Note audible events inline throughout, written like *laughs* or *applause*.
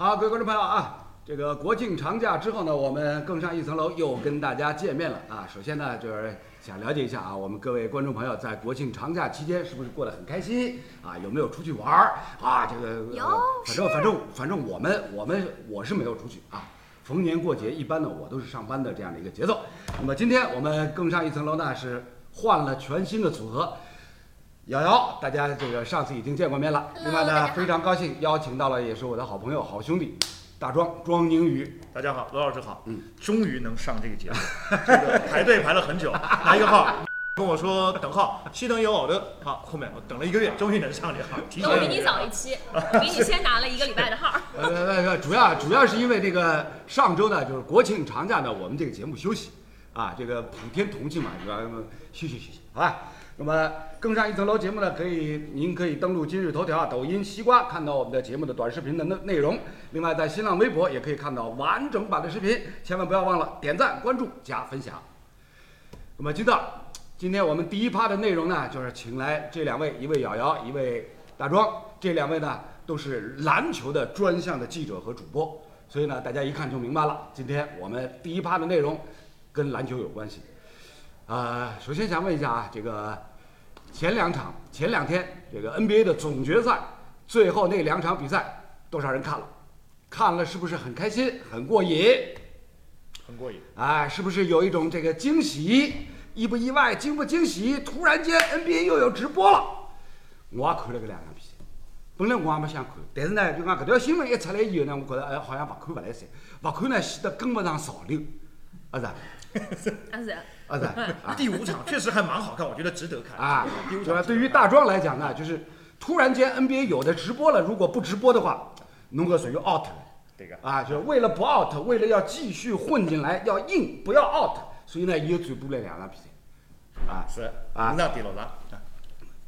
好，各位观众朋友啊，这个国庆长假之后呢，我们更上一层楼，又跟大家见面了啊。首先呢，就是想了解一下啊，我们各位观众朋友在国庆长假期间是不是过得很开心啊？有没有出去玩儿啊？这个有呃反正反正反正我们我们我是没有出去啊。逢年过节，一般呢我都是上班的这样的一个节奏。那么今天我们更上一层楼呢，是换了全新的组合。瑶瑶，大家这个上次已经见过面了。另外呢，非常高兴邀请到了也是我的好朋友、好兄弟大庄庄宁宇。大家好，罗老师好，嗯，终于能上这个节目，这个排队排了很久，*laughs* 拿一个号，跟我说等号，西等有偶的，好，后面我等了一个月，终于能上这号，提我比你早一期，*laughs* 比你先拿了一个礼拜的号。*laughs* 呃呃呃，主要主要是因为这个上周呢，就是国庆长假呢，我们这个节目休息啊，这个普天同庆嘛，主要休息休息，好吧？那么更上一层楼节目呢，可以您可以登录今日头条、抖音、西瓜看到我们的节目的短视频的内内容。另外在新浪微博也可以看到完整版的视频，千万不要忘了点赞、关注、加分享。那么知道，今天我们第一趴的内容呢，就是请来这两位，一位瑶瑶，一位大庄，这两位呢都是篮球的专项的记者和主播，所以呢，大家一看就明白了。今天我们第一趴的内容跟篮球有关系。呃、首先想问一下啊，这个前两场、前两天这个 NBA 的总决赛，最后那两场比赛，多少人看了？看了是不是很开心、很过瘾？很过瘾。哎，是不是有一种这个惊喜？意不意外？惊不惊喜？突然间 NBA 又有直播了，我也看了个两场比赛。本来我也没想看，但是呢，就讲搿条新闻一出来以后呢，我觉得哎，好像勿看勿来三，勿看呢显得跟不上潮流，啊是 *laughs* *laughs* 啊，啊是，啊是啊。啊第五场确实还蛮好看，我觉得值得看。啊第五？场对于大壮来讲呢，就是突然间 NBA 有的直播了，如果不直播的话，侬搿属于 out 了。这个。啊，就是为了不 out，为了要继续混进来，要硬不要 out，所以呢，又转播了两场比赛，啊，是。啊。五场第六场，啊。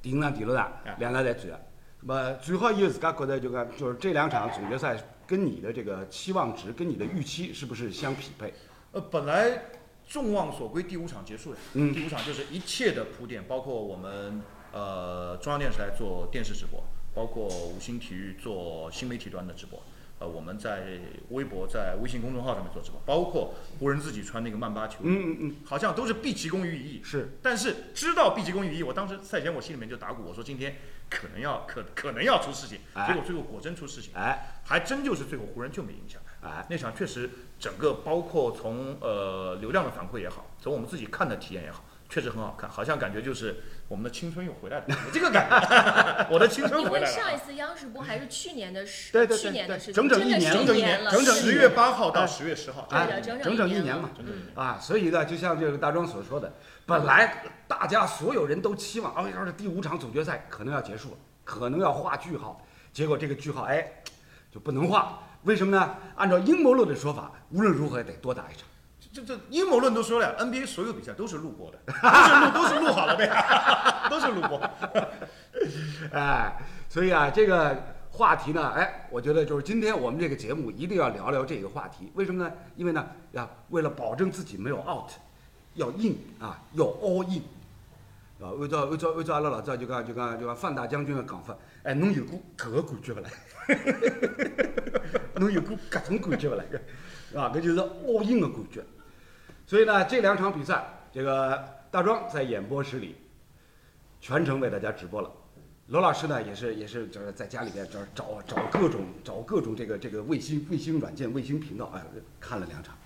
第五场、第六场啊。两场侪转了。那么转好以后，自家觉得就讲，就是这两场总决赛跟你的这个期望值、跟你的预期是不是相匹配？呃，本来众望所归，第五场结束了。嗯第五场就是一切的铺垫，包括我们呃中央电视台做电视直播，包括五星体育做新媒体端的直播。呃，我们在微博、在微信公众号上面做直播，包括湖人自己穿那个曼巴球衣，嗯嗯嗯，好像都是毕其功于一役。是但是知道毕其功于一役，我当时赛前我心里面就打鼓，我说今天可能要可可能要出事情，哎结果最后果真出事情，哎还真就是最后湖人就没赢下来。哎，那场确实整个包括从呃流量的反馈也好，从我们自己看的体验也好，确实很好看，好像感觉就是我们的青春又回来了，这个感觉，*laughs* 我的青春回来了。上一次央视播还是去年的事，对对对去年的事，整整一真的是年整整一年了，整整十月八号到十月十号，哎对的，整整整一年嘛啊，所以呢，就像这个大庄所说的，本来大家所有人都期望，哦，要是第五场总决赛可能要结束了，可能要画句号，结果这个句号哎就不能画，为什么呢？按照阴谋论的说法，无论如何也得多打一场。这这阴谋论都说了，NBA 所有比赛都是录播的，都是录都是录好了的呀，*laughs* 都是录播。*laughs* 哎，所以啊，这个话题呢，哎，我觉得就是今天我们这个节目一定要聊聊这个话题。为什么呢？因为呢，呀，为了保证自己没有 out，要 in 啊，要 all in。啊，按照按照按照阿拉老早就讲就讲就讲范大将军的讲法，哎，侬有过搿个感觉勿啦？*laughs* 侬有过搿种感觉勿啦？*laughs* 啊，搿就是奥运的感觉。所以呢，这两场比赛，这个大庄在演播室里全程为大家直播了。罗老师呢，也是也是就是在家里边找找找各种找各种这个这个卫星卫星软件、卫星频道，哎，看了两场，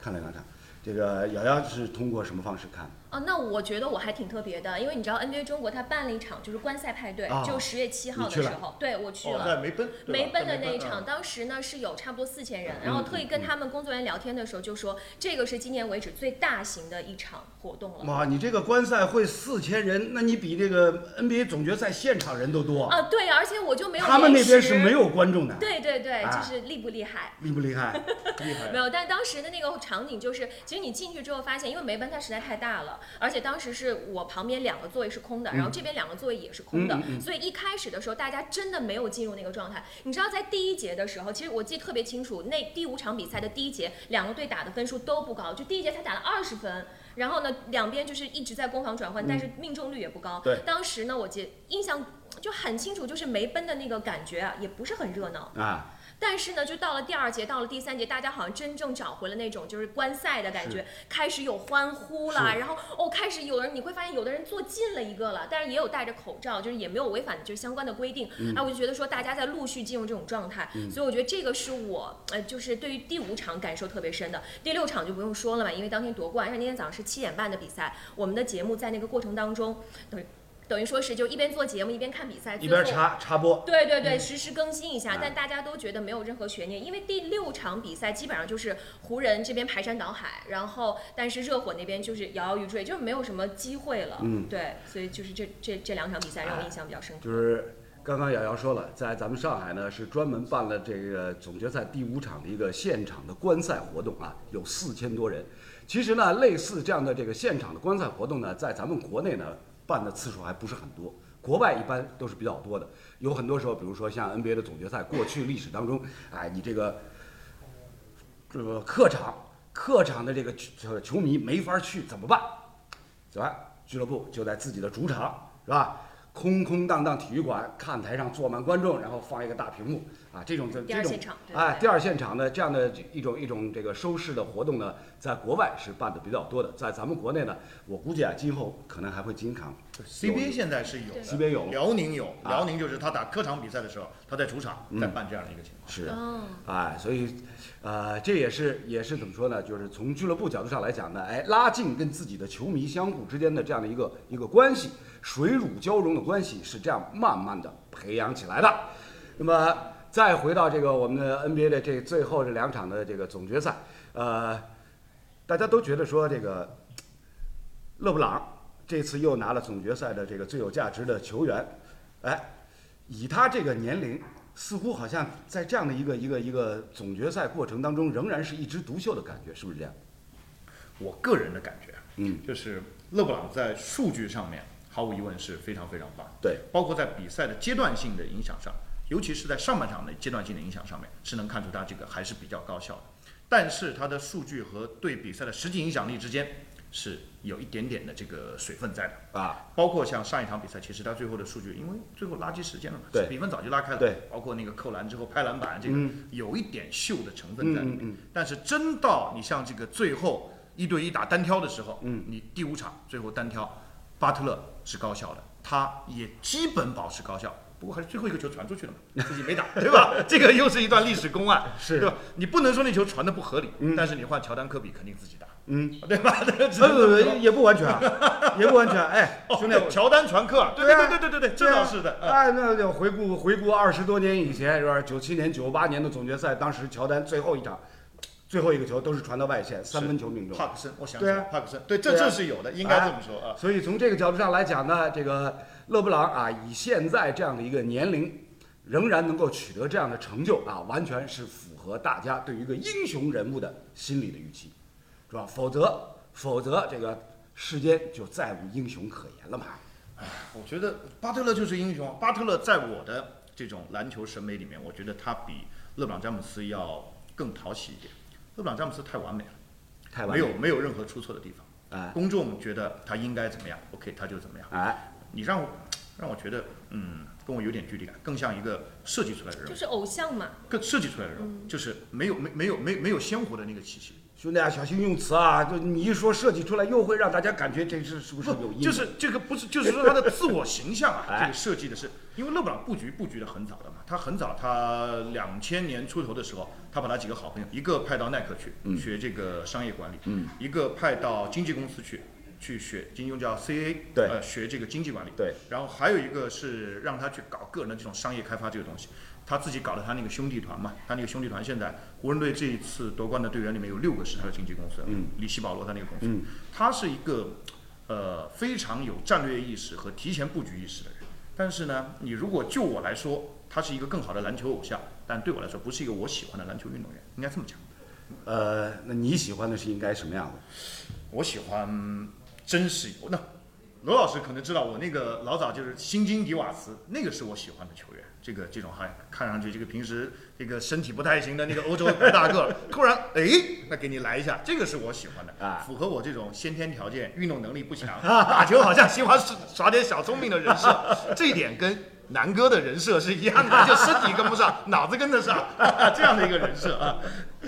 看了两场。这个瑶瑶是通过什么方式看？哦，那我觉得我还挺特别的，因为你知道 NBA 中国他办了一场就是观赛派对，啊就十月七号的时候，对我去哦，了。在梅奔，对吧梅奔的那一场，嗯当时呢是有差不多四千人，然嗯后特意跟他们工作人员聊天的时候就说，这个是今年为止最大型的一场活动了。哇，你这个观赛会四千人，那你比这个 NBA 总决赛现场人都多。啊，对，而且我就没有他们那边是没。有观众的，对对对，啊就是厉不厉害？厉不厉害？*laughs* 厉害没。有，但当时的那个场景就是，其实你进去之后发现，因为梅奔它实在太大了，而且当时是我旁边两个座位是空的，然后这边两个座位也是空的，所以一开始的时候大家真的没有进入那个状态。你知道，在第一节的时候，其实我记得特别清楚，那第五场比赛的第一节，两个队打的分数都不高，就第一节才打了二十分。然后呢，两边就是一直在攻防转换，但是命中率也不高。当时呢，我记印象就很清楚，就是梅奔的那个感觉啊，也不是很热闹。啊，但是呢，就到了第二节，到了第三节，大家好像真正找回了那种就是观赛的感觉，开始有欢呼了，然后哦，开始有人你会发现有的人坐近了一个了，但是也有戴着口罩，就是也没有违反就是相关的规定。嗯哎、我就觉得说大家在陆续进入这种状态，所以我觉得这个是我呃就是对于第五场感受特别深的。第六场就不用说了嘛，因为当天夺冠，因为那天早上是七点半的比赛，我们的节目在那个过程当中，等于等于说是就一边做节目一边看比赛，一边插插播，对对对，实时更新一下哎，但大家都觉得没有任何悬念，因为第六场比赛基本上就是湖人这边排山倒海，然后但是热火那边就是摇摇欲坠，就是没有什么机会了。嗯对，所以就是这这这两场比赛让我印象比较深刻。就是刚刚瑶瑶说了，在咱们上海呢是专门办了这个总决赛第五场的一个现场的观赛活动啊，有四千多人。其实呢，类似这样的这个现场的观赛活动呢，在咱们国内呢办的次数还不是很多，国外一般都是比较多的。有很多时候，比如说像 NBA 的总决赛，过去历史当中，哎，你这个这个客场客场的这个球球迷没法去，怎么办？怎么办？俱乐部就在自己的主场，是吧？空空荡荡体育馆，看台上坐满观众，然后放一个大屏幕啊，这种这这种第二现场对哎，第二现场的这样的一种一种这个收视的活动呢，在国外是办的比较多的，在咱们国内呢，我估计啊，今后可能还会经常 CBA 现在是有的 CBA 有。辽宁有，啊。辽宁就是他打客场比赛的时候，他在主场在办这样的一个情况。是哦，哎，所以，呃，这也是也是怎么说呢？就是从俱乐部角度上来讲呢，哎，拉近跟自己的球迷相互之间的这样的一个一个关系，水乳交融的关系是这样慢慢的培养起来的。那么再回到这个我们的 NBA 的这最后这两场的这个总决赛，呃，大家都觉得说这个勒布朗这次又拿了总决赛的这个最有价值的球员，哎，以他这个年龄，似乎好像在这样的一个一个一个总决赛过程当中，仍然是一枝独秀的感觉，是不是这样？我个人的感觉，嗯，就是勒布朗在数据上面毫无疑问是非常非常棒，对，包括在比赛的阶段性的影响上，尤其是在上半场的阶段性的影响上面，是能看出他这个还是比较高效的。但是他的数据和对比赛的实际影响力之间是有一点点的这个水分在的。啊，包括像上一场比赛，其实他最后的数据，因为最后垃圾时间了嘛，对比分早就拉开了，对，包括那个扣篮之后拍篮板，这个嗯有一点秀的成分在里面。但是真到你像这个最后一对一打单挑的时候，嗯你第五场最后单挑，巴特勒是高效的，他也基本保持高效。不过还是最后一个球传出去了嘛，*laughs* 自己没打，对吧？这个又是一段历史公案，*laughs* 是对吧？你不能说那球传的不合理，嗯但是你换乔丹、科比肯定自己打，嗯，对吧？*laughs* 这个只能这么呃，也不完全啊，也不完全。哎，哦，兄弟，对乔丹传克，对对啊对对对对对，这倒是的。嗯哎，那就回顾回顾二十多年以前，是吧？九七年、九八年的总决赛，当时乔丹最后一场，最后一个球都是传到外线，三分球命中。帕克森，我想起对啊，帕克森，对，这这是有的，应该这么说啊。所以从这个角度上来讲呢，这个勒布朗啊，以现在这样的一个年龄，仍然能够取得这样的成就啊，完全是符合大家对于一个英雄人物的心理的预期，是吧？否则，否则这个世间就再无英雄可言了嘛。我觉得巴特勒就是英雄。巴特勒在我的这种篮球审美里面，我觉得他比勒布朗詹姆斯要更讨喜一点。勒布朗詹姆斯太完美了，太完美没有没有任何出错的地方。哎公众觉得他应该怎么样，OK，他就怎么样。哎，你让我让我觉得，嗯，跟我有点距离感，更像一个设计出来的人物，就是偶像嘛，更设计出来的人物，就是没有没没有没没有鲜活的那个气息。兄弟啊，小心用词啊！就你一说设计出来，又会让大家感觉这是是不是有阴谋？就是这个不是，就是说他的自我形象啊，哎这个设计的是，因为勒布朗布局布局的很早的嘛，他很早，他两千年出头的时候，他把他几个好朋友，一个派到耐克去、嗯学这个商业管理，嗯一个派到经纪公司去去学，经纪公司叫 CA，对呃，学这个经济管理，对，然后还有一个是让他去搞个人的这种商业开发这个东西。他自己搞了他那个兄弟团嘛，他那个兄弟团现在湖人队这一次夺冠的队员里面有六个是他的经纪公司，嗯，里希保罗他那个公司，嗯他是一个呃非常有战略意识和提前布局意识的人。但是呢，你如果就我来说，他是一个更好的篮球偶像，但对我来说不是一个我喜欢的篮球运动员，应该这么讲。呃，那你喜欢的是应该什么样的？我喜欢真实，那罗老师可能知道，我那个老早就是新津迪瓦茨，那个是我喜欢的球员。这个这种还看上去这个平时这个身体不太行的那个欧洲大个，突然哎，那给你来一下，这个是我喜欢的啊符合我这种先天条件、运动能力不强、*laughs* 打球好像喜欢耍耍点小聪明的人设，这一点跟南哥的人设是一样的，就身体跟不上，脑子跟得上，*laughs* 这样的一个人设啊。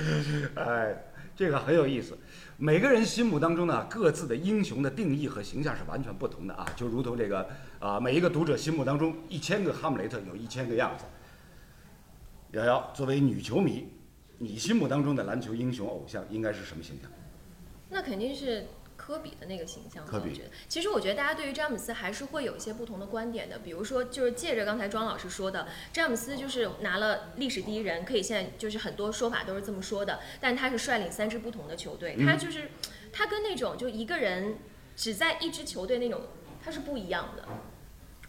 *laughs* 哎，这个很有意思。每个人心目当中呢，各自的英雄的定义和形象是完全不同的啊，就如同这个啊、每一个读者心目当中一千个哈姆雷特有一千个样子。瑶瑶作为女球迷，你心目当中的篮球英雄偶像应该是什么形象？那肯定是科比的那个形象吧。科比我觉得，其实我觉得大家对于詹姆斯还是会有一些不同的观点的。比如说，就是借着刚才庄老师说的，詹姆斯就是拿了历史第一人，可以现在就是很多说法都是这么说的。但他是率领三支不同的球队，他就是他跟那种就一个人只在一支球队那种，他是不一样的。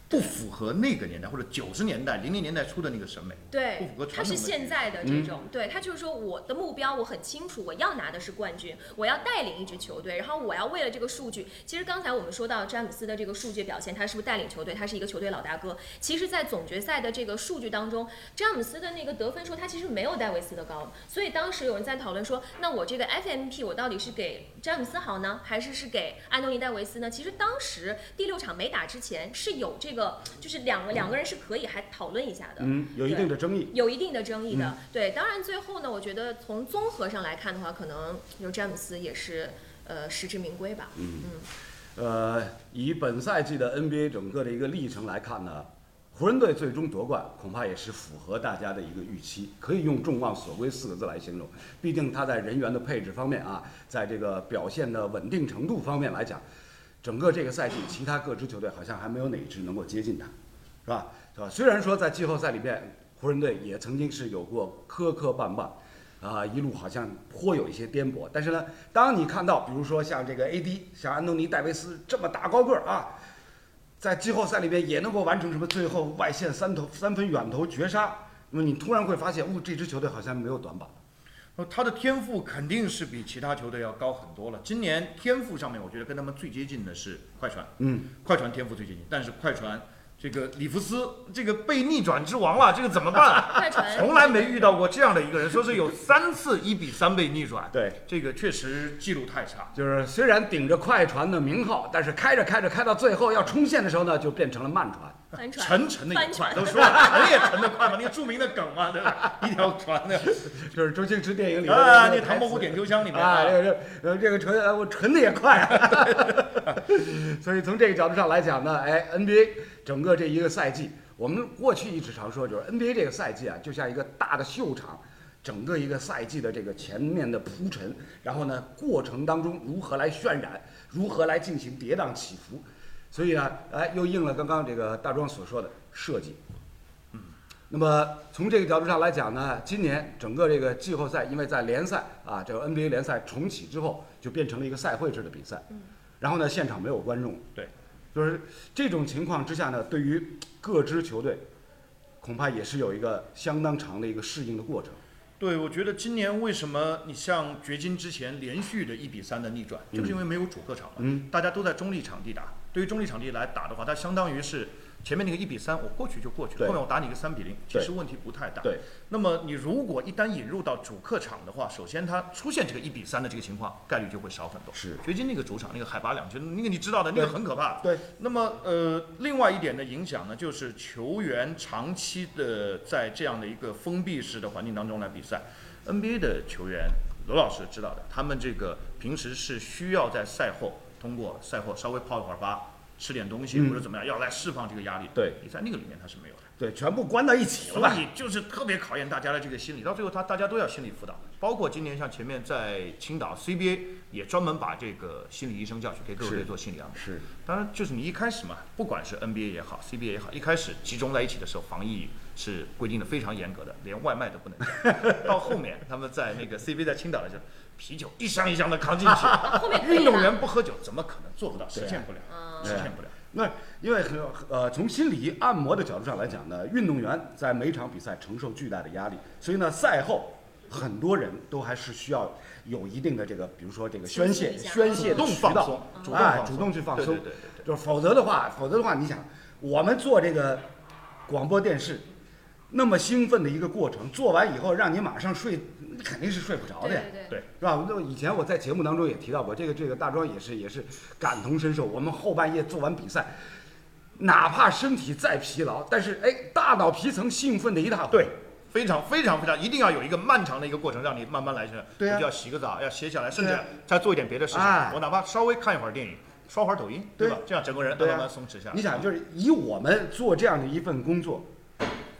不符合那个年代或者九十年代、零零年代初的那个审美。对不符合，他是传统的现在的这种，对他就是说我的目标我很清楚，我要拿的是冠军，我要带领一支球队，然后我要为了这个数据。其实刚才我们说到詹姆斯的这个数据表现，他是不是带领球队？他是一个球队老大哥。其实，在总决赛的这个数据当中，詹姆斯的那个得分数他其实没有戴维斯的高，所以当时有人在讨论说，那我这个 FMP 我到底是给詹姆斯好呢，还是是给安东尼戴维斯呢？其实当时第六场没打之前是有这个，就是两个两个人是可以还讨论一下的。嗯，有一定的争议。有一定的争议的。对，当然最后呢，我觉得从综合上来看的话，可能由詹姆斯也是呃实至名归吧。嗯呃，以本赛季的 NBA 整个的一个历程来看呢，湖人队最终夺冠恐怕也是符合大家的一个预期，可以用众望所归四个字来形容。毕竟他在人员的配置方面啊，在这个表现的稳定程度方面来讲，整个这个赛季其他各支球队好像还没有哪一支能够接近他，是吧？是吧？虽然说在季后赛里面，湖人队也曾经是有过磕磕绊绊。啊，一路好像颇有一些颠簸，但是呢，当你看到比如说像这个 AD，像安东尼戴维斯这么大高个儿啊，在季后赛里面也能够完成什么最后外线三投三分远投绝杀，那么你突然会发现，哦，这支球队好像没有短板。呃，他的天赋肯定是比其他球队要高很多了。今年天赋上面，我觉得跟他们最接近的是快船，嗯，快船天赋最接近，但是快船这个里弗斯这个被逆转之王了，这个怎么办？*laughs* 快船从来没遇到过这样的一个人，说是有三次一比三被逆转，对，这个确实记录太差。就是虽然顶着快船的名号，但是开着开着开到最后要冲线的时候呢，就变成了慢船。帆船沉沉的也快，都 *laughs* 说了沉也沉得快嘛，那个著名的梗嘛，对吧？一条船的 *laughs* 就是周星驰电影里面啊，那个唐伯虎点秋香里面啊，这个这呃这个沉呃我沉的也快啊，*laughs* 所以从这个角度上来讲呢，哎，NBA 整个这一个赛季，我们过去一直常说，就是 NBA 这个赛季啊，就像一个大的秀场，整个一个赛季的这个前面的铺陈，然后呢，过程当中如何来渲染，如何来进行跌宕起伏，所以呢，哎，又应了刚刚这个大庄所说的设计。嗯那么从这个角度上来讲呢，今年整个这个季后赛，因为在联赛啊，这个 NBA 联赛重启之后，就变成了一个赛会制的比赛。然后呢，现场没有观众。对。就是这种情况之下呢，对于各支球队，恐怕也是有一个相当长的一个适应的过程。对，我觉得今年为什么你像掘金之前连续的一比三的逆转，就是因为没有主客场了，嗯大家都在中立场地打。对于中立场地来打的话，它相当于是前面那个一比三，我过去就过去了，后面我打你个三比零，其实问题不太大。对。那么你如果一旦引入到主客场的话，首先它出现这个一比三的这个情况概率就会少很多。是掘金那个主场那个海拔两千，那个你知道的，那个很可怕。对。那么呃，另外一点的影响呢，就是球员长期的在这样的一个封闭式的环境当中来比赛。NBA 的球员，罗老师知道的，他们这个平时是需要在赛后通过赛后稍微泡一会儿吧，吃点东西嗯或者怎么样，要来释放这个压力。对你在那个里面他是没有的。对，全部关到一起了所吧？以就是特别考验大家的这个心理，到最后他大家都要心理辅导，包括今年像前面在青岛 CBA 也专门把这个心理医生叫去给各位队做心理按摩。是。当然，就是你一开始嘛，不管是 NBA 也好，CBA 也好，一开始集中在一起的时候，防疫是规定的非常严格的，连外卖都不能。*laughs* 到后面他们在那个 CBA 在青岛的时候，啤酒一箱一箱的扛进去，*laughs* 运动员不喝酒怎么可能做不到？实现不了，嗯实现不了。那因为很呃，从心理按摩的角度上来讲呢，运动员在每场比赛承受巨大的压力，所以呢，赛后很多人都还是需要有一定的这个，比如说这个宣泄、宣泄主动的渠道放松，主动哎，主动去放松对对。对对对。就是否则的话，否则的话，你想，我们做这个广播电视，那么兴奋的一个过程，做完以后让你马上睡，肯定是睡不着的呀。对对对对是吧？那以前我在节目当中也提到过，这个这个大庄也是也是感同身受。我们后半夜做完比赛，哪怕身体再疲劳，但是哎，大脑皮层兴奋的一塌糊涂。对，非常非常非常，一定要有一个漫长的一个过程，让你慢慢来着。对啊我就要洗个澡，要歇下来，甚至再做一点别的事情。哎我哪怕稍微看一会儿电影，刷会儿抖音，对吧？这样整个人对啊慢慢松弛下来。你想，就是以我们做这样的一份工作，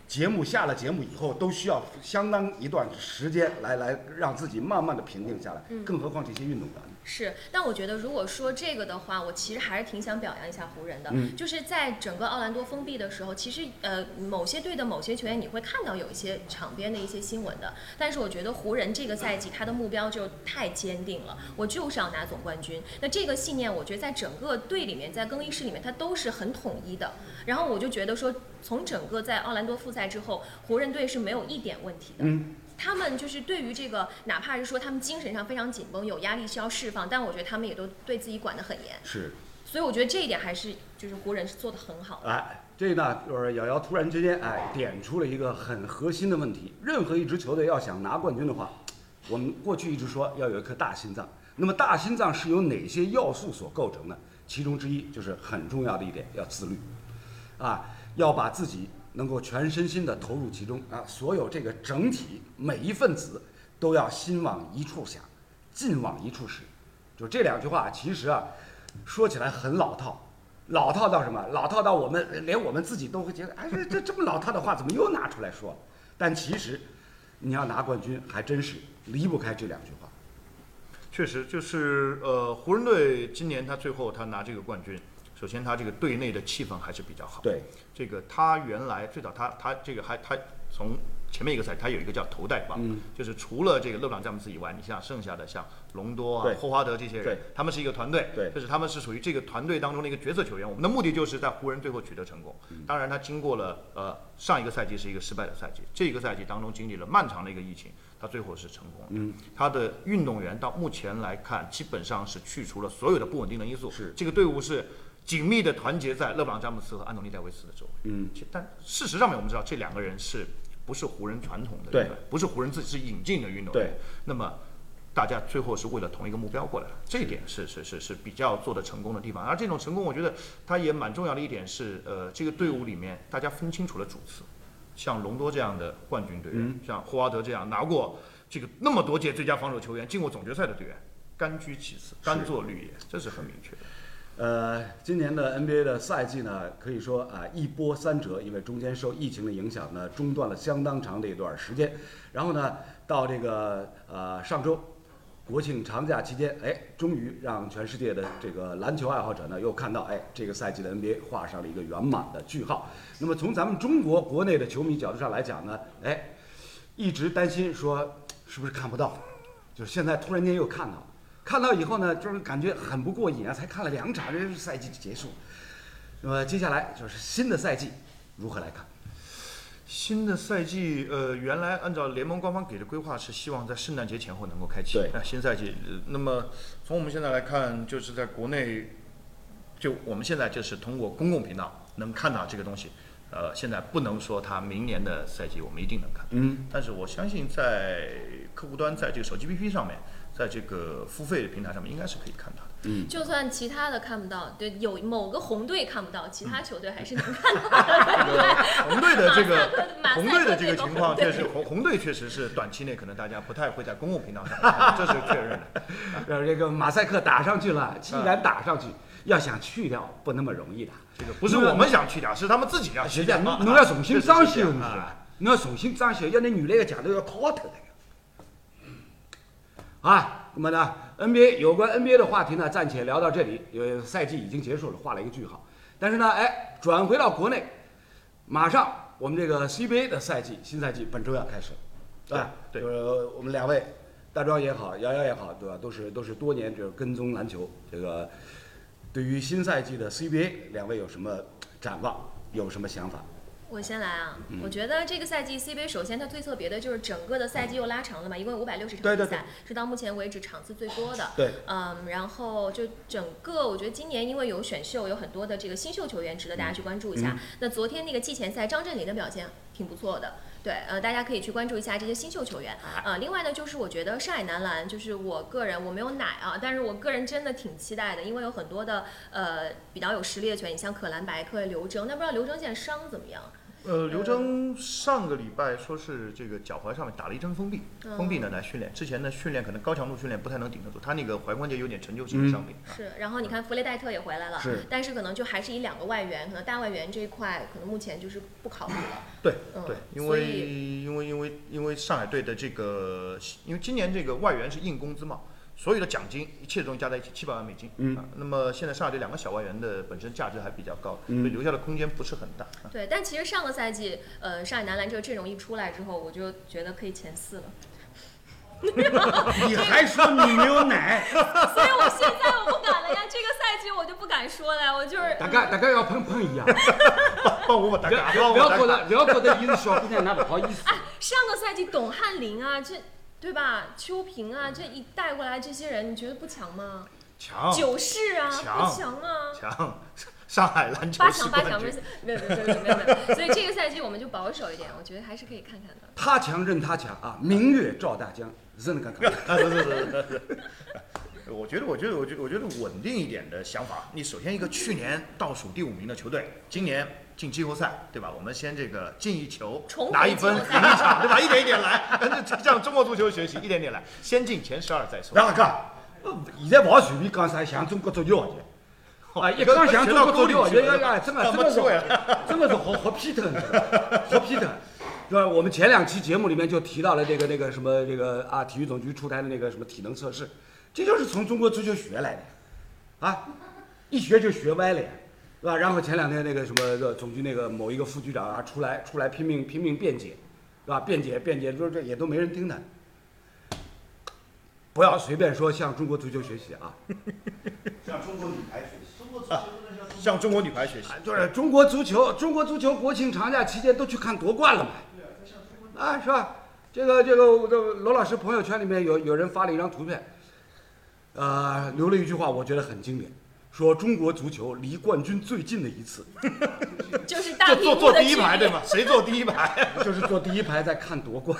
节目下了节目以后，都需要相当一段时间来来让自己慢慢的平静下来，嗯更何况这些运动员。是，但我觉得如果说这个的话，我其实还是挺想表扬一下湖人的，嗯就是在整个奥兰多封闭的时候，其实呃某些队的某些球员你会看到有一些场边的一些新闻的，但是我觉得湖人这个赛季他的目标就太坚定了，我就是要拿总冠军。那这个信念，我觉得在整个队里面，在更衣室里面，他都是很统一的。然后我就觉得说，从整个在奥兰多复赛之后，湖人队是没有一点问题的。嗯，他们就是对于这个，哪怕是说他们精神上非常紧绷，有压力需要释放，但我觉得他们也都对自己管得很严，是。所以我觉得这一点还是就是湖人是做得很好的。哎，这呢就是瑶瑶突然之间哎点出了一个很核心的问题。任何一支球队要想拿冠军的话，我们过去一直说要有一颗大心脏。那么大心脏是由哪些要素所构成的？其中之一就是很重要的一点，要自律，啊，要把自己能够全身心的投入其中啊，所有这个整体每一份子都要心往一处想，劲往一处使。就这两句话，其实啊，说起来很老套，老套到什么？老套到我们连我们自己都会觉得，哎，这这这么老套的话，怎么又拿出来说？但其实，你要拿冠军，还真是离不开这两句话。确实，就是呃，湖人队今年他最后他拿这个冠军，首先他这个队内的气氛还是比较好。对，这个他原来最早他他这个还他从前面一个赛季他有一个叫头带帮，嗯就是除了这个勒布朗詹姆斯以外，你像剩下的像隆多啊、霍华德这些人，他们是一个团队，对就是他们是属于这个团队当中的一个角色球员。我们的目的就是在湖人最后取得成功。嗯当然，他经过了呃上一个赛季是一个失败的赛季，这个赛季当中经历了漫长的一个疫情，他最后是成功的。嗯，他的运动员到目前来看，基本上是去除了所有的不稳定的因素。是这个队伍是紧密的团结在勒布朗詹姆斯和安东尼戴维斯的周围。嗯，其但事实上面我们知道，这两个人是不是湖人传统的对运动员，不是湖人自己是引进的运动员。对，那么。大家最后是为了同一个目标过来的，这一点是是是是比较做的成功的地方。而这种成功，我觉得它也蛮重要的一点是，呃，这个队伍里面大家分清楚了主次，像隆多这样的冠军队员，嗯像霍华德这样拿过这个那么多届最佳防守球员、进过总决赛的队员，甘居其次，甘做绿叶，这是很明确的。呃，今年的 NBA 的赛季呢，可以说啊一波三折，因为中间受疫情的影响呢，中断了相当长的一段时间。然后呢，到这个呃上周国庆长假期间，哎，终于让全世界的这个篮球爱好者呢，又看到哎这个赛季的 NBA 画上了一个圆满的句号。那么从咱们中国国内的球迷角度上来讲呢，哎，一直担心说是不是看不到，就是现在突然间又看到了。看到以后呢，就是感觉很不过瘾啊，才看了两场，这赛季就结束。那么接下来就是新的赛季如何来看？新的赛季，呃，原来按照联盟官方给的规划是希望在圣诞节前后能够开启。对那新赛季，呃那么从我们现在来看，就是在国内，就我们现在就是通过公共频道能看到这个东西。呃，现在不能说它明年的赛季我们一定能看到，嗯，但是我相信在客户端，在这个手机 APP 上面，在这个付费的平台上面，应该是可以看到的。嗯就算其他的看不到，对，有某个红队看不到，其他球队还是能看到这个红队的这个 *laughs* 红队的这个情况，这个确实红红队确实是短期内可能大家不太会在公共频道上看，这是确认的。呃，这个马赛克打上去了，既然打上去，要想去掉不那么容易的。这个不是我们想去掉，是他们自己要去掉。实际上，侬侬要重新装修？侬要重新装修，要那原来的墙头要掏脱的。啊，那么呢，NBA 有关 NBA 的话题呢，暂且聊到这里。因为，赛季已经结束了，画了一个句号。但是呢，哎，转回到国内，马上我们这个 CBA 的赛季，新赛季本周要开始了，对吧？对就是我们两位，大庄也好，瑶瑶也好，对吧？都是都是多年这个跟踪篮球，这个对于新赛季的 CBA，两位有什么展望？有什么想法？我我先来啊，嗯我觉得这个赛季 CBA 首先它最特别的就是整个的赛季又拉长了嘛，一共有五百六十场对对比赛，是到目前为止场次最多的。对，嗯，然后就整个我觉得今年因为有选秀，有很多的这个新秀球员值得大家去关注一下。嗯那昨天那个季前赛张镇麟的表现挺不错的。对，呃，大家可以去关注一下这些新秀球员。呃，另外呢，就是我觉得上海男篮，就是我个人我没有奶啊，但是我个人真的挺期待的，因为有很多的呃比较有实力的球员，你像可兰白克、刘铮，那不知道刘铮现在伤怎么样？呃，刘铮上个礼拜说是这个脚踝上面打了一针封闭，嗯封闭呢来训练。之前呢训练可能高强度训练不太能顶得住，他那个踝关节有点陈旧性的伤病。啊是，然后你看弗雷戴特也回来了，是但是可能就还是以两个外援，可能大外援这一块可能目前就是不考虑了。对嗯对，因为因为因为因为上海队的这个，因为今年这个外援是硬工资嘛，所有的奖金一切东西加在一起七百万美金。嗯啊，那么现在上海队两个小外援的本身价值还比较高，嗯所以留下的空间不是很大。啊对，但其实上个赛季，呃，上海男篮这个阵容一出来之后，我就觉得可以前四了。*laughs* 你还说你没有奶？*laughs* 所以我现在我不敢了呀，这个赛季我就不敢说了，我就是大概大概要碰碰一样，*laughs* 帮我打卡，不我打卡。不要觉得不要觉得你是小姑娘，那不好意思。哎，上个赛季董翰林啊，这对吧？秋萍啊，这一带过来这些人，你觉得不强吗？强九世啊，强不强吗？强，上海篮球八强八强不是。没有没有没有没有没有，所以这个赛季我们就保守一点，我觉得还是可以看看的。他强任他强啊！明月照大江，是那个感觉。*laughs* 啊，是是是是是。我觉得，我觉得，我觉得，我觉得稳定一点的想法。你首先一个去年倒数第五名的球队，今年进季后赛，对吧？我们先这个进一球拿一分，赢一场，对吧？一点一点来，向中国足球学习，一点点来，先进前十二再说。然后看，呃现在不好随便讲啥像中国足球学的，啊，一讲像中国足球学，要要真的真的是真的是好好皮疼，好皮疼。对吧？我们前两期节目里面就提到了这个那个什么这个啊，体育总局出台的那个什么体能测试，这就是从中国足球学来的，啊，一学就学歪了呀，对吧？然后前两天那个什么呃总局那个某一个副局长啊出来出来拼命拼命辩解，对吧？辩解辩解，说这也都没人听他。不要随便说向中国足球学习啊，*laughs* 向中国女排学习。中国足球向中国女排学习。就是中国足球，中国足球国庆长假期间都去看夺冠了嘛，啊，是吧？这个这个，我的罗老师朋友圈里面有有人发了一张图片，呃，留了一句话，我觉得很经典，说中国足球离冠军最近的一次，*laughs* 就是大就坐坐屏幕的第一排对吗？吗？谁坐第一排？*laughs* 就是坐第一排在看夺冠。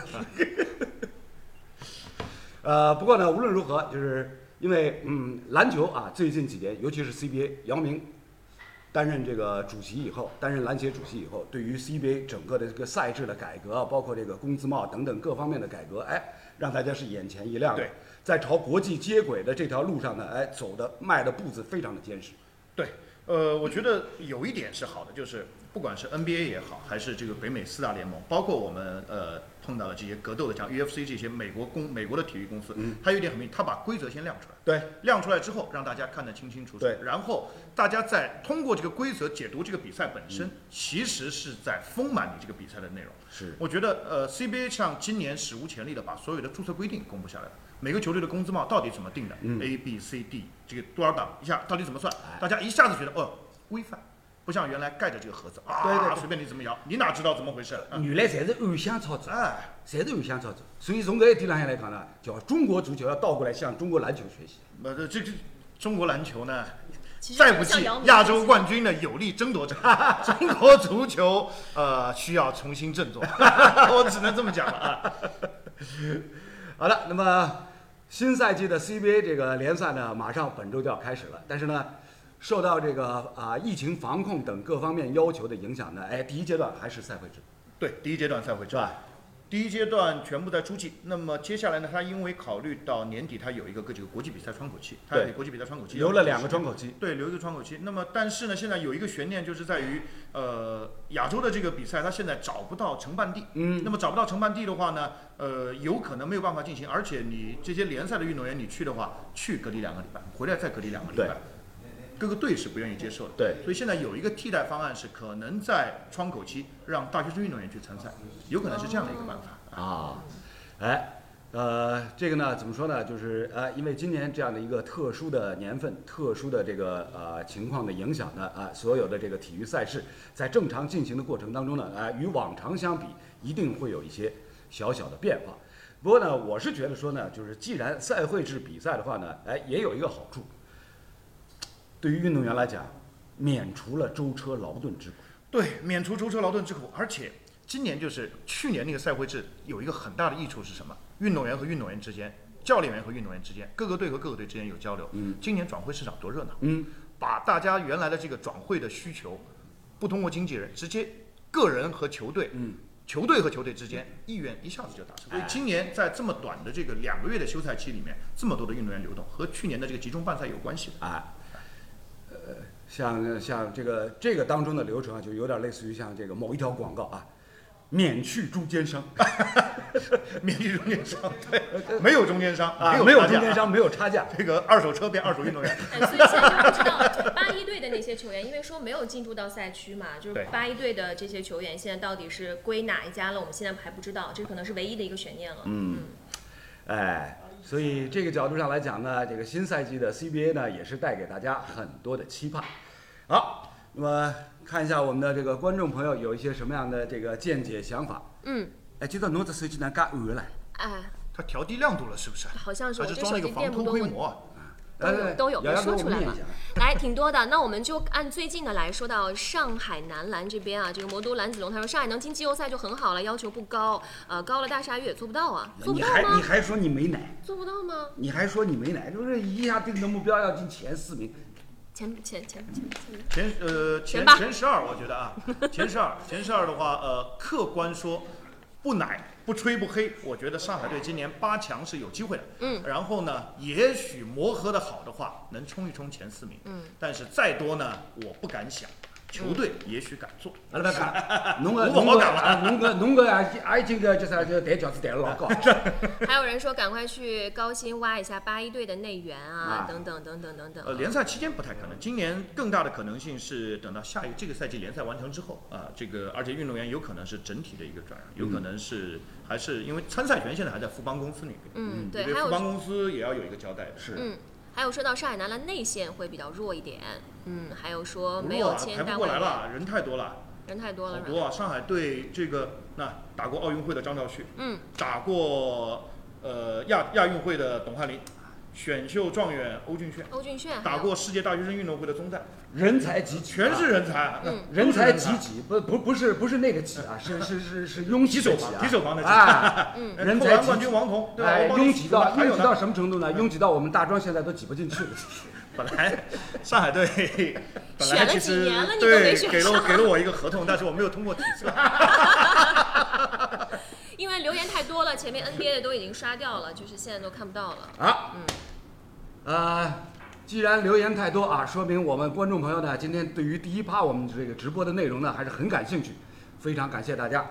*laughs* 呃，不过呢，无论如何，就是因为嗯，篮球啊，最近几年，尤其是 CBA，姚明担任这个主席以后，担任篮协主席以后，对于 CBA 整个的这个赛制的改革，包括这个工资帽等等各方面的改革，哎，让大家是眼前一亮的对，在朝国际接轨的这条路上呢，哎，走的迈的步子非常的坚实。对，呃，我觉得有一点是好的，就是不管是 NBA 也好，还是这个北美四大联盟，包括我们呃碰到的这些格斗的，像 UFC 这些美国公美国的体育公司，嗯它有一点很明，它把规则先亮出来。对，亮出来之后，让大家看得清清楚楚。对然后大家再通过这个规则解读这个比赛本身，其实是在丰满你这个比赛的内容。是我觉得呃，CBA 上今年史无前例的把所有的注册规定公布下来了，每个球队的工资帽到底怎么定的、嗯 a B、C、D 这个多少档一下到底怎么算哎？大家一下子觉得哦规范，不像原来盖着这个盒子啊，对对对随便你怎么摇，你哪知道怎么回事？啊原来侪是暗箱操作。哎，侪是暗箱操作，所以从这一点上来讲呢，叫中国足球要倒过来向中国篮球学习。那，这这中国篮球呢，其实再不济像姚明亚洲冠军的有力争夺者，*laughs* 中国足球呃需要重新振作，*laughs* 我只能这么讲了啊。好了，那么新赛季的 CBA 这个联赛呢，马上本周就要开始了。但是呢，受到这个啊疫情防控等各方面要求的影响呢，哎，第一阶段还是赛会制，对，第一阶段赛会制？第一阶段全部在诸暨，那么接下来呢，他因为考虑到年底他有一个这个国际比赛窗口期，它对有国际比赛窗口期留了两个窗口期。对，留一个窗口期。那么，但是呢，现在有一个悬念，就是在于，呃，亚洲的这个比赛，他现在找不到承办地。嗯那么找不到承办地的话呢，呃，有可能没有办法进行，而且你这些联赛的运动员，你去的话，去隔离两个礼拜，回来再隔离两个礼拜，各个队是不愿意接受的。对所以现在有一个替代方案是，可能在窗口期让大学生运动员去参赛，有可能是这样的一个办法。啊，哎，呃，这个呢，怎么说呢？就是呃，因为今年这样的一个特殊的年份、特殊的这个呃情况的影响呢，啊、所有的这个体育赛事在正常进行的过程当中呢，啊、与往常相比，一定会有一些小小的变化。不过呢，我是觉得说呢，就是既然赛会制比赛的话呢，哎，也有一个好处，对于运动员来讲，免除了舟车劳顿之苦。对，免除舟车劳顿之苦，而且今年就是去年那个赛会制有一个很大的益处是什么？运动员和运动员之间，教练员和运动员之间，各个队和各个队之间有交流。嗯，今年转会市场多热闹，嗯，把大家原来的这个转会的需求，不通过经纪人，直接个人和球队，嗯，球队和球队之间意愿一下子就达成。所以哎今年在这么短的这个两个月的休赛期里面，这么多的运动员流动，和去年的这个集中办赛有关系的。啊，呃，像像这个这个当中的流程啊，就有点类似于像这个某一条广告啊，免去中间商 *laughs* 免去中间商，对，没有中间商，啊，没有中间商，没有差价。这个二手车变二手运动员。哎，所以现在就不知道八一队的那些球员，因为说没有进驻到赛区嘛，就是八一队的这些球员现在到底是归哪一家了，我们现在还不知道，这可能是唯一的一个悬念了。嗯，哎，所以这个角度上来讲呢，这个新赛季的 CBA 呢，也是带给大家很多的期盼。好，那么看一下我们的这个观众朋友有一些什么样的这个见解想法。嗯，哎，今朝侬这手机哪介暗了？哎，它调低亮度了，是不是？好像是还是我这装了一个防偷窥膜啊？都有哎都有瑶瑶给我说出来吧们念一下。来，挺多的。那我们就按最近的来说到上海男篮这边啊，这个魔都蓝子龙他说上海能进季后赛就很好了，要求不高，呃，高了大鲨鱼也做不到啊，做不到吗？还你还说你没奶？做不到吗？你还说你没奶？就是一下定的目标要进前四名。前前前前前前呃前前十二，我觉得啊，*laughs* 前十二前十二的话，呃，客观说不奶不吹不黑，我觉得上海队今年八强是有机会的。嗯。然后呢，也许磨合的好的话，能冲一冲前四名。嗯。但是再多呢，我不敢想。球队也许敢做。阿拉不要讲，*laughs* 侬个我侬好讲了个啊，侬个侬个也也已经个叫啥叫抬轿子抬了老高。*laughs* 还有人说赶快去高薪挖一下八一队的内援啊啊，等等等等等等。呃，联赛期间不太可能，今年更大的可能性是等到下一这个赛季联赛完成之后啊，这个而且运动员有可能是整体的一个转让，有可能是还是因为参赛权现在还在富邦公司那边，嗯，对，因为还有富邦公司也要有一个交代的。是嗯，还有说到上海男篮内线会比较弱一点，嗯，还有说没有签单不过来了，人太多了，人太多了是吧？好多啊！上海队这个那打过奥运会的张兆旭，嗯，打过呃亚亚运会的董翰林，选秀状元欧俊炫，欧俊炫打过世界大学生运动会的宗赞，人才济济，全是人才人才济济，不不不是不是那个济啊，是是是是拥挤提手啊，旁提手旁的挤啊，*laughs* 嗯人才冠军王彤，对吧？哎，我帮你拥挤到还有呢拥挤到什么程度呢？拥挤到我们大庄现在都挤不进去了。*laughs* 本来上海队 *laughs* 本来选了几其实年了你都没对选给了我给了我一个合同，但是我没有通过体测。因为留言太多了，前面 NBA 的都已经刷掉了，就是现在都看不到了。啊，呃，既然留言太多啊，说明我们观众朋友呢，今天对于第一趴我们这个直播的内容呢，还是很感兴趣，非常感谢大家。